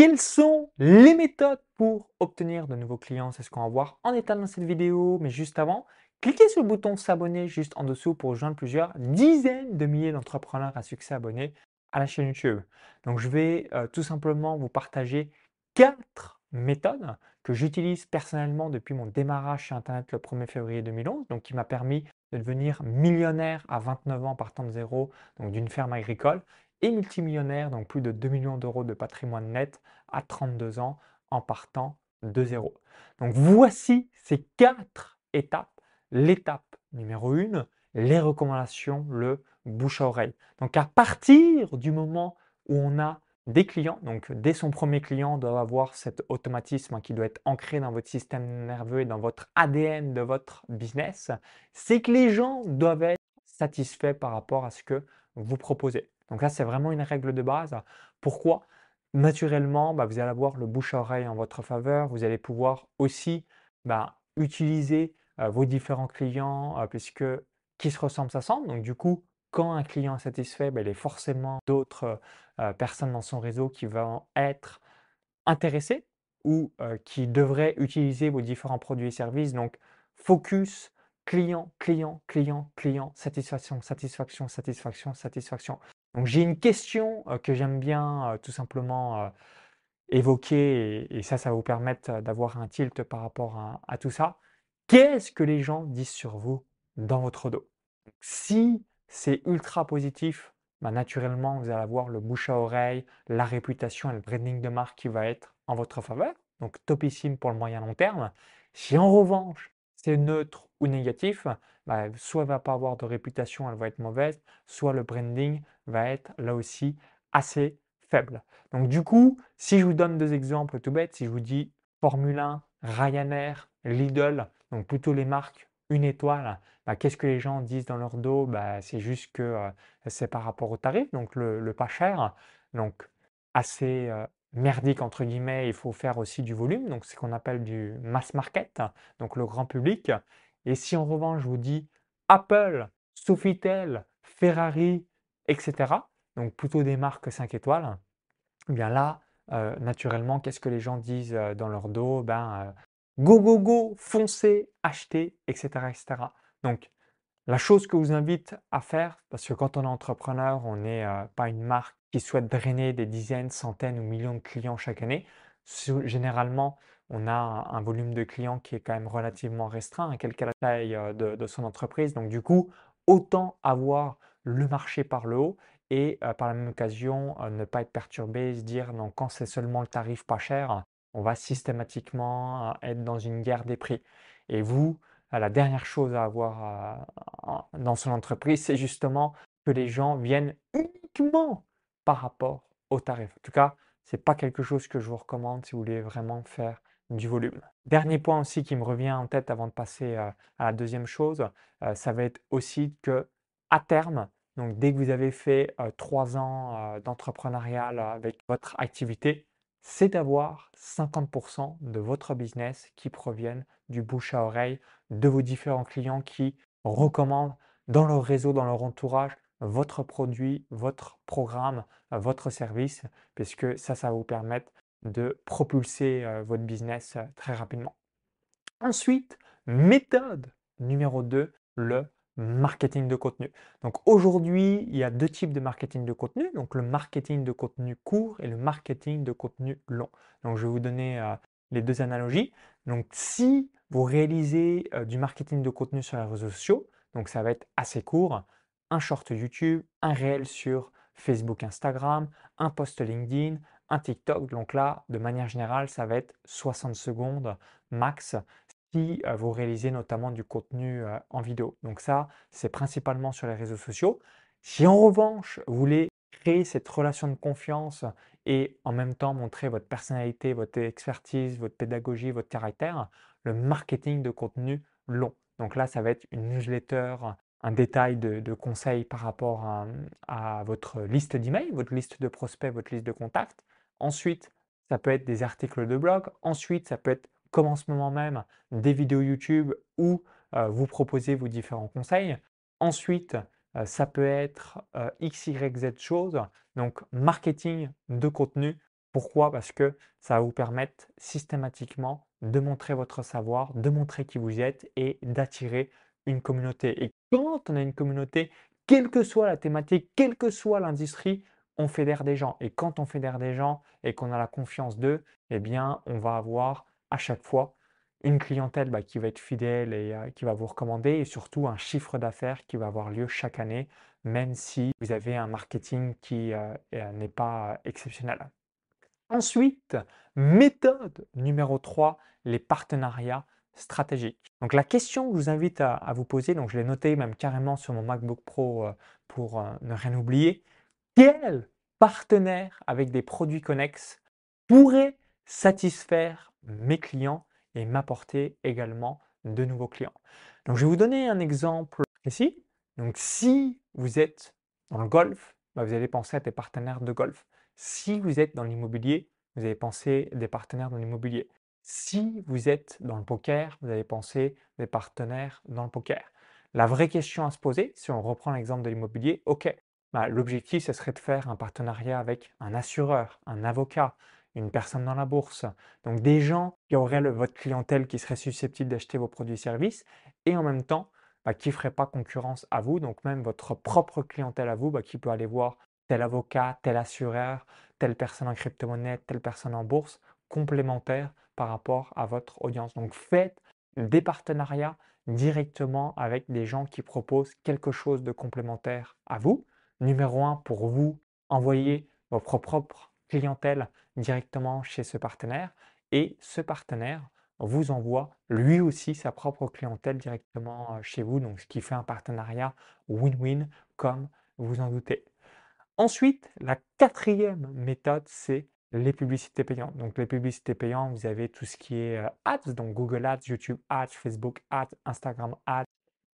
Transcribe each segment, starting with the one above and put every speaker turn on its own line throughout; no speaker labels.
Quelles sont les méthodes pour obtenir de nouveaux clients? C'est ce qu'on va voir en état dans cette vidéo. Mais juste avant, cliquez sur le bouton s'abonner juste en dessous pour rejoindre plusieurs dizaines de milliers d'entrepreneurs à succès abonnés à la chaîne YouTube. Donc je vais euh, tout simplement vous partager quatre méthodes que j'utilise personnellement depuis mon démarrage sur Internet le 1er février 2011, donc qui m'a permis de devenir millionnaire à 29 ans partant de zéro, donc d'une ferme agricole, et multimillionnaire, donc plus de 2 millions d'euros de patrimoine net à 32 ans en partant de zéro. Donc voici ces quatre étapes. L'étape numéro 1, les recommandations, le bouche à oreille. Donc à partir du moment où on a des clients, donc dès son premier client, on doit avoir cet automatisme qui doit être ancré dans votre système nerveux et dans votre ADN de votre business, c'est que les gens doivent être satisfaits par rapport à ce que vous proposez. Donc là, c'est vraiment une règle de base. Pourquoi? Naturellement, bah, vous allez avoir le bouche à oreille en votre faveur. Vous allez pouvoir aussi bah, utiliser euh, vos différents clients euh, puisque qui se ressemblent s'assemblent. Donc du coup, quand un client est satisfait, bah, il a forcément d'autres euh, personnes dans son réseau qui vont être intéressées ou qui devraient utiliser vos différents produits et services. Donc focus client, client, client, client, satisfaction, satisfaction, satisfaction, satisfaction. Donc j'ai une question que j'aime bien tout simplement évoquer et, ça, ça va vous permettre d'avoir un tilt par rapport à, tout ça. Qu'est-ce que les gens disent sur vous dans votre dos? Si c'est ultra positif, bah, naturellement, vous allez avoir le bouche à oreille, la réputation et le branding de marque qui va être en votre faveur. Donc topissime pour le moyen long terme. Si en revanche, c'est neutre ou négatif, bah, soit elle ne va pas avoir de réputation, elle va être mauvaise, soit le branding va être là aussi assez faible. Donc du coup, si je vous donne deux exemples tout bêtes, si je vous dis Formule 1, Ryanair, Lidl, donc plutôt les marques une étoile, bah, qu'est-ce que les gens disent dans leur dos? Bah, C'est juste que euh, c'est par rapport au tarif, donc le, pas cher, donc assez euh, merdique entre guillemets, il faut faire aussi du volume, donc ce qu'on appelle du mass market, donc le grand public. Et si en revanche je vous dis Apple, Sofitel, Ferrari, etc., donc plutôt des marques 5 étoiles, eh bien là, euh, naturellement, qu'est-ce que les gens disent euh, dans leur dos? Ben, euh, go, go, go, foncez, achetez, etc., etc. Donc, la chose que je vous invite à faire, parce que quand on est entrepreneur, on n'est pas une marque qui souhaite drainer des dizaines, centaines ou millions de clients chaque année. Généralement, on a un, volume de clients qui est quand même relativement restreint, quelle que la taille de, de, son entreprise. Donc du coup, autant avoir le marché par le haut et par la même occasion ne pas être perturbé, se dire non, quand c'est seulement le tarif pas cher, on va systématiquement être dans une guerre des prix. Et vous, la dernière chose à avoir dans son entreprise, c'est justement que les gens viennent uniquement par rapport au tarif. En tout cas, ce n'est pas quelque chose que je vous recommande si vous voulez vraiment faire du volume. Dernier point aussi qui me revient en tête avant de passer à la deuxième chose, ça va être aussi que à terme, donc dès que vous avez fait trois ans d'entrepreneuriat avec votre activité, c'est d'avoir 50% de votre business qui proviennent du bouche à oreille de vos différents clients qui recommandent dans leur réseau, dans leur entourage, votre produit, votre programme, votre service, puisque ça, ça va vous permettre de propulser votre business très rapidement. Ensuite, méthode numéro 2, le marketing de contenu. Donc aujourd'hui, il y a deux types de marketing de contenu, donc le marketing de contenu court et le marketing de contenu long. Donc je vais vous donner euh, les deux analogies. Donc si vous réalisez euh, du marketing de contenu sur les réseaux sociaux, donc ça va être assez court, un short YouTube, un réel sur Facebook, Instagram, un post LinkedIn, un TikTok. Donc là, de manière générale, ça va être 60 secondes max si vous réalisez notamment du contenu en vidéo. Donc ça, c'est principalement sur les réseaux sociaux. Si en revanche, vous voulez créer cette relation de confiance et en même temps montrer votre personnalité, votre expertise, votre pédagogie, votre caractère, le marketing de contenu long. Donc là, ça va être une newsletter, un détail de, conseils par rapport à, à votre liste d'emails, votre liste de prospects, votre liste de contacts. Ensuite, ça peut être des articles de blog. Ensuite, ça peut être comme en ce moment même, des vidéos YouTube où vous proposez vos différents conseils. Ensuite, ça peut être X, Y, Z choses, donc marketing de contenu Pourquoi? Parce que ça va vous permettre systématiquement de montrer votre savoir, de montrer qui vous êtes et d'attirer une communauté. Et quand on a une communauté, quelle que soit la thématique, quelle que soit l'industrie, on fédère des gens. Et quand on fédère des gens et qu'on a la confiance d'eux, eh bien, on va avoir à chaque fois une clientèle bah, qui va être fidèle et euh, qui va vous recommander et surtout un chiffre d'affaires qui va avoir lieu chaque année, même si vous avez un marketing qui euh, euh, n'est pas exceptionnel. Ensuite, méthode numéro 3, les partenariats stratégiques. Donc la question que je vous invite à, vous poser, donc je l'ai noté même carrément sur mon MacBook Pro pour ne rien oublier, quel partenaire avec des produits connexes pourrait satisfaire mes clients et m'apporter également de nouveaux clients. Donc, je vais vous donner un exemple précis. Donc, si vous êtes dans le golf, bah, vous allez penser à des partenaires de golf. Si vous êtes dans l'immobilier, vous allez penser des partenaires dans l'immobilier. Si vous êtes dans le poker, vous allez penser des partenaires dans le poker. La vraie question à se poser, si on reprend l'exemple de l'immobilier, ok, bah, l'objectif, ce serait de faire un partenariat avec un assureur, un avocat, une personne dans la bourse. Donc des gens qui auraient votre clientèle qui serait susceptible d'acheter vos produits et services et en même temps bah, qui ne ferait pas concurrence à vous. Donc même votre propre clientèle à vous bah, qui peut aller voir tel avocat, tel assureur, telle personne en crypto-monnaie, telle personne en bourse, complémentaire par rapport à votre audience. Donc faites des partenariats directement avec des gens qui proposent quelque chose de complémentaire à vous. Numéro un, pour vous, envoyer votre propre clientèle directement chez ce partenaire et ce partenaire vous envoie lui aussi sa propre clientèle directement chez vous, donc ce qui fait un partenariat win-win comme vous en doutez. Ensuite, la quatrième méthode, c'est les publicités payantes. Donc les publicités payantes, vous avez tout ce qui est ads, donc Google Ads, YouTube Ads, Facebook Ads, Instagram Ads,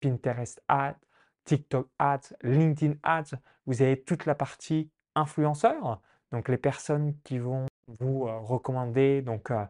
Pinterest Ads, TikTok Ads, LinkedIn Ads. Vous avez toute la partie influenceurs, donc les personnes qui vont vous euh, recommander donc, euh,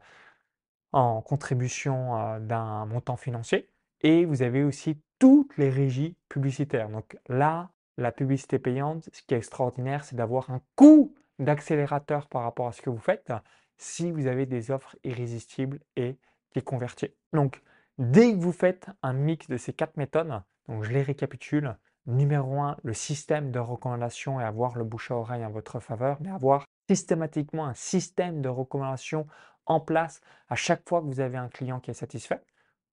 en contribution euh, d'un montant financier. Et vous avez aussi toutes les régies publicitaires. Donc là, la publicité payante, ce qui est extraordinaire, c'est d'avoir un coût d'accélérateur par rapport à ce que vous faites si vous avez des offres irrésistibles et qui convertissent. Donc, dès que vous faites un mix de ces quatre méthodes, donc je les récapitule, numéro un, le système de recommandation et avoir le bouche à oreille en votre faveur, mais avoir systématiquement un système de recommandation en place à chaque fois que vous avez un client qui est satisfait.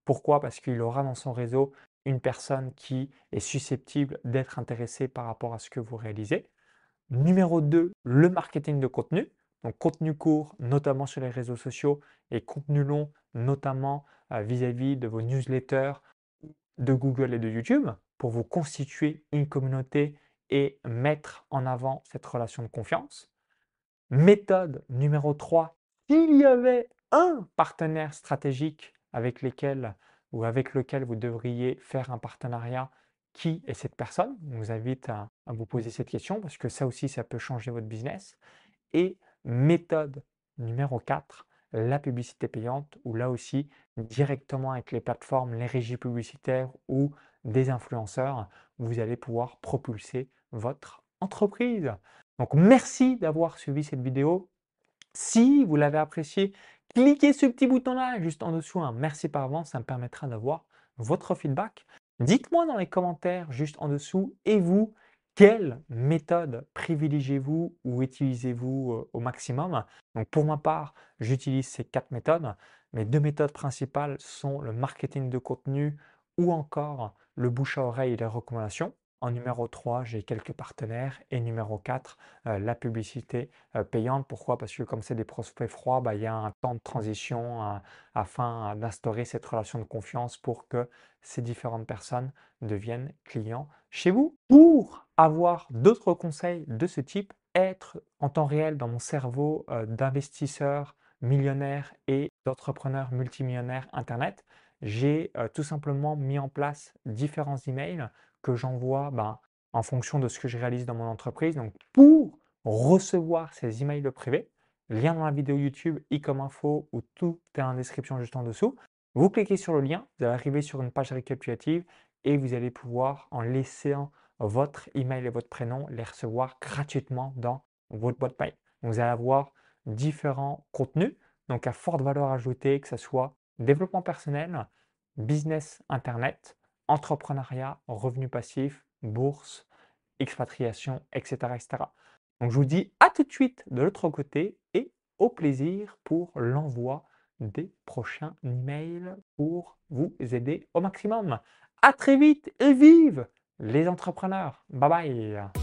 Pourquoi? Parce qu'il aura dans son réseau une personne qui est susceptible d'être intéressée par rapport à ce que vous réalisez. Numéro 2, le marketing de contenu. Donc contenu court, notamment sur les réseaux sociaux, et contenu long, notamment euh, vis-à-vis de vos newsletters de Google et de YouTube, pour vous constituer une communauté et mettre en avant cette relation de confiance. Méthode numéro 3, s'il y avait un partenaire stratégique avec lequel ou avec lequel vous devriez faire un partenariat, qui est cette personne? Je vous invite à, à vous poser cette question parce que ça aussi, ça peut changer votre business. Et méthode numéro 4, la publicité payante, ou là aussi, directement avec les plateformes, les régies publicitaires ou des influenceurs, vous allez pouvoir propulser votre entreprise. Donc merci d'avoir suivi cette vidéo. Si vous l'avez apprécié, cliquez ce petit bouton-là juste en dessous. Un merci par avance, ça me permettra d'avoir votre feedback. Dites-moi dans les commentaires juste en dessous, et vous, quelle méthode privilégiez-vous ou utilisez-vous euh, au maximum? Donc pour ma part, j'utilise ces quatre méthodes. Mes deux méthodes principales sont le marketing de contenu ou encore le bouche à oreille et les recommandations. En numéro 3, j'ai quelques partenaires. Et numéro 4, euh, la publicité euh, payante. Pourquoi? Parce que comme c'est des prospects froids, bah, il y a un temps de transition euh, afin d'instaurer cette relation de confiance pour que ces différentes personnes deviennent clients chez vous. Pour avoir d'autres conseils de ce type, être en temps réel dans mon cerveau d'investisseur millionnaire et d'entrepreneur multimillionnaire Internet, j'ai tout simplement mis en place différents emails que j'envoie ben, en fonction de ce que je réalise dans mon entreprise. Donc, pour recevoir ces emails privés, lien dans la vidéo YouTube, i comme info, ou tout est en description juste en dessous. Vous cliquez sur le lien, vous allez arriver sur une page récapitulative et vous allez pouvoir, en laissant votre email et votre prénom, les recevoir gratuitement dans votre boîte mail. vous allez avoir différents contenus, donc à forte valeur ajoutée, que ce soit développement personnel, business internet, entrepreneuriat, revenus passifs, bourse, expatriation, etc., etc. Donc je vous dis à tout de suite de l'autre côté et au plaisir pour l'envoi des prochains emails pour vous aider au maximum. À très vite et vive les entrepreneurs. Bye bye.